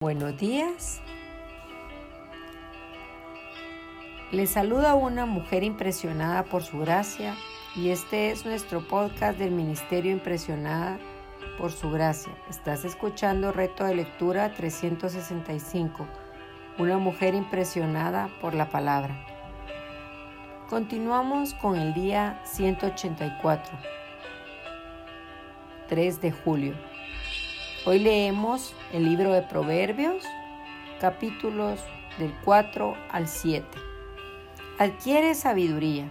Buenos días. Les saluda una mujer impresionada por su gracia y este es nuestro podcast del Ministerio Impresionada por su gracia. Estás escuchando Reto de Lectura 365, una mujer impresionada por la palabra. Continuamos con el día 184, 3 de julio. Hoy leemos el libro de Proverbios, capítulos del 4 al 7. Adquiere sabiduría.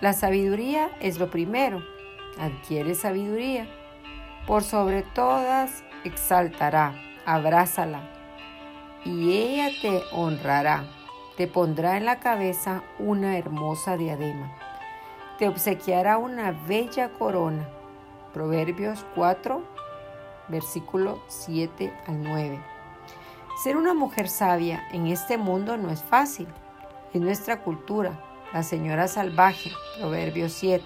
La sabiduría es lo primero. Adquiere sabiduría. Por sobre todas exaltará, abrázala, y ella te honrará. Te pondrá en la cabeza una hermosa diadema. Te obsequiará una bella corona. Proverbios 4, versículo 7 al 9. Ser una mujer sabia en este mundo no es fácil. En nuestra cultura, la señora salvaje, Proverbio 7,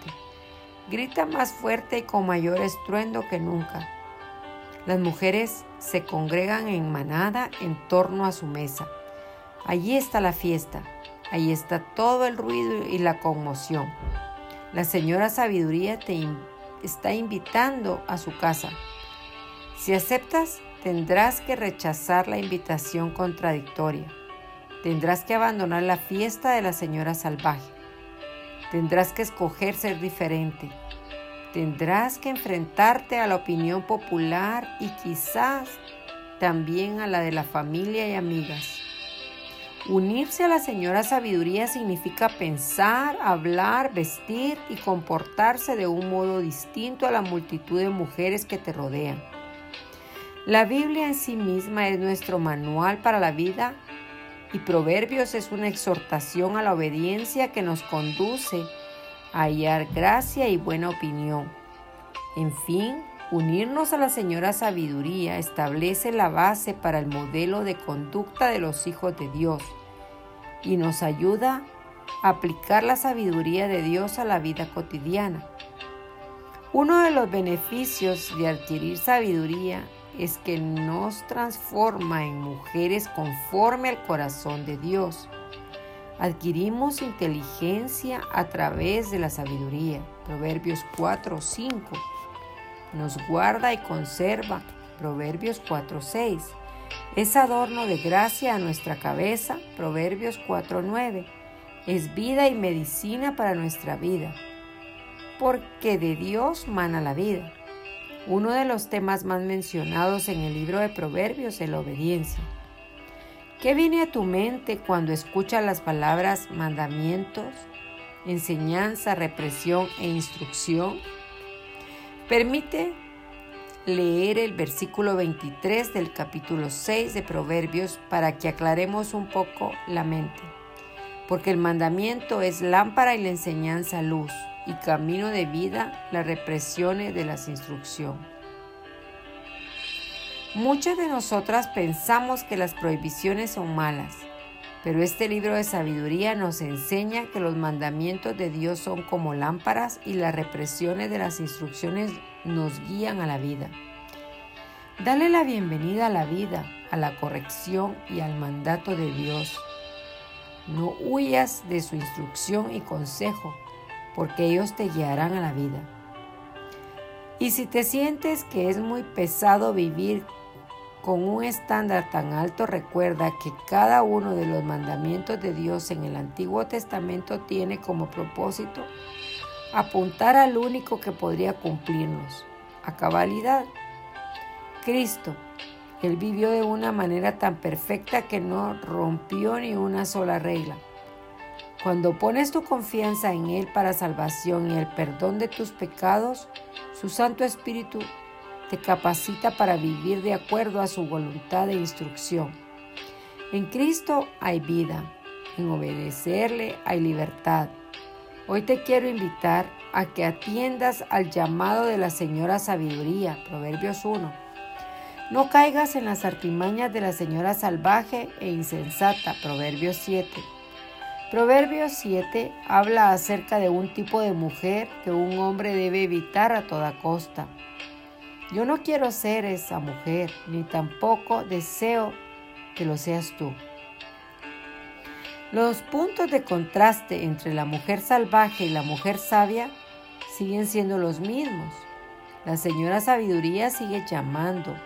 grita más fuerte y con mayor estruendo que nunca. Las mujeres se congregan en manada en torno a su mesa. Allí está la fiesta, allí está todo el ruido y la conmoción. La señora sabiduría te está invitando a su casa si aceptas, tendrás que rechazar la invitación contradictoria. Tendrás que abandonar la fiesta de la señora salvaje. Tendrás que escoger ser diferente. Tendrás que enfrentarte a la opinión popular y quizás también a la de la familia y amigas. Unirse a la señora sabiduría significa pensar, hablar, vestir y comportarse de un modo distinto a la multitud de mujeres que te rodean. La Biblia en sí misma es nuestro manual para la vida y Proverbios es una exhortación a la obediencia que nos conduce a hallar gracia y buena opinión. En fin, unirnos a la Señora Sabiduría establece la base para el modelo de conducta de los hijos de Dios y nos ayuda a aplicar la sabiduría de Dios a la vida cotidiana. Uno de los beneficios de adquirir sabiduría es que nos transforma en mujeres conforme al corazón de Dios. Adquirimos inteligencia a través de la sabiduría. Proverbios 4, 5. Nos guarda y conserva. Proverbios 4, 6. Es adorno de gracia a nuestra cabeza. Proverbios 4, 9. Es vida y medicina para nuestra vida. Porque de Dios mana la vida. Uno de los temas más mencionados en el libro de Proverbios es la obediencia. ¿Qué viene a tu mente cuando escuchas las palabras mandamientos, enseñanza, represión e instrucción? Permite leer el versículo 23 del capítulo 6 de Proverbios para que aclaremos un poco la mente. Porque el mandamiento es lámpara y la enseñanza luz y camino de vida las represiones de las instrucciones. Muchas de nosotras pensamos que las prohibiciones son malas, pero este libro de sabiduría nos enseña que los mandamientos de Dios son como lámparas y las represiones de las instrucciones nos guían a la vida. Dale la bienvenida a la vida, a la corrección y al mandato de Dios. No huyas de su instrucción y consejo, porque ellos te guiarán a la vida. Y si te sientes que es muy pesado vivir con un estándar tan alto, recuerda que cada uno de los mandamientos de Dios en el Antiguo Testamento tiene como propósito apuntar al único que podría cumplirnos, a cabalidad, Cristo. Él vivió de una manera tan perfecta que no rompió ni una sola regla. Cuando pones tu confianza en Él para salvación y el perdón de tus pecados, su Santo Espíritu te capacita para vivir de acuerdo a su voluntad e instrucción. En Cristo hay vida, en obedecerle hay libertad. Hoy te quiero invitar a que atiendas al llamado de la Señora Sabiduría, Proverbios 1. No caigas en las artimañas de la Señora salvaje e insensata, Proverbios 7 Proverbios 7 habla acerca de un tipo de mujer que un hombre debe evitar a toda costa. Yo no quiero ser esa mujer, ni tampoco deseo que lo seas tú. Los puntos de contraste entre la mujer salvaje y la mujer sabia siguen siendo los mismos. La señora sabiduría sigue llamando,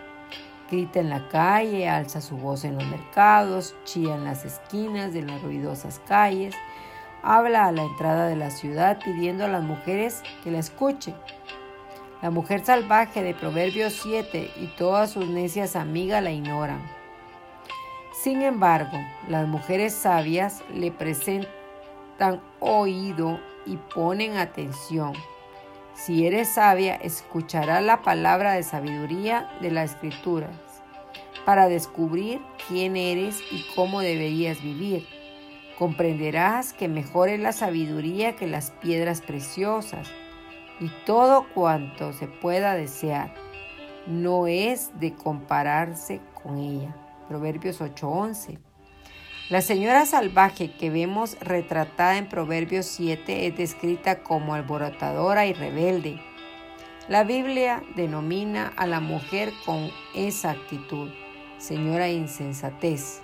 grita en la calle, alza su voz en los mercados, chilla en las esquinas de las ruidosas calles, habla a la entrada de la ciudad pidiendo a las mujeres que la escuchen. La mujer salvaje de Proverbios 7 y todas sus necias amigas la ignoran. Sin embargo, las mujeres sabias le presentan oído y ponen atención. Si eres sabia, escucharás la palabra de sabiduría de las escrituras para descubrir quién eres y cómo deberías vivir. Comprenderás que mejor es la sabiduría que las piedras preciosas y todo cuanto se pueda desear no es de compararse con ella. Proverbios 8:11. La señora salvaje que vemos retratada en Proverbios 7 es descrita como alborotadora y rebelde. La Biblia denomina a la mujer con esa actitud, señora insensatez.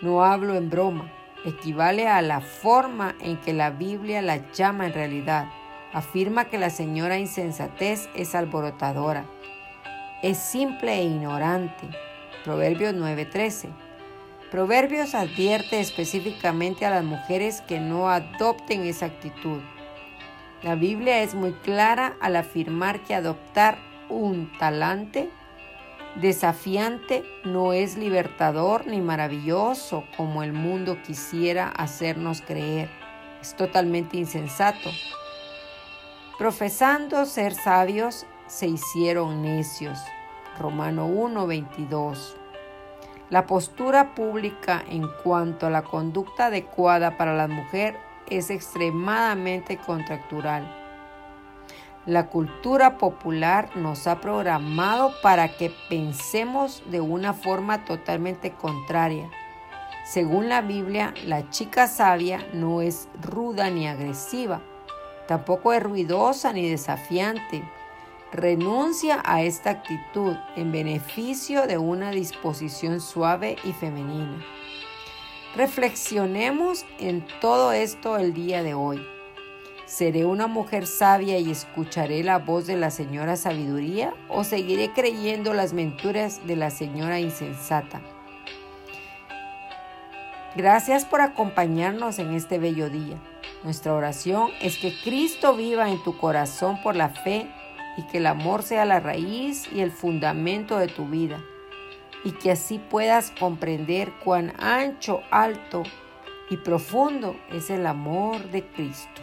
No hablo en broma, equivale a la forma en que la Biblia la llama en realidad afirma que la señora insensatez es alborotadora, es simple e ignorante. Proverbios 9:13. Proverbios advierte específicamente a las mujeres que no adopten esa actitud. La Biblia es muy clara al afirmar que adoptar un talante desafiante no es libertador ni maravilloso como el mundo quisiera hacernos creer. Es totalmente insensato. Profesando ser sabios, se hicieron necios. Romano 1:22. La postura pública en cuanto a la conducta adecuada para la mujer es extremadamente contractural. La cultura popular nos ha programado para que pensemos de una forma totalmente contraria. Según la Biblia, la chica sabia no es ruda ni agresiva, Tampoco es ruidosa ni desafiante. Renuncia a esta actitud en beneficio de una disposición suave y femenina. Reflexionemos en todo esto el día de hoy. ¿Seré una mujer sabia y escucharé la voz de la señora sabiduría o seguiré creyendo las mentiras de la señora insensata? Gracias por acompañarnos en este bello día. Nuestra oración es que Cristo viva en tu corazón por la fe y que el amor sea la raíz y el fundamento de tu vida y que así puedas comprender cuán ancho, alto y profundo es el amor de Cristo.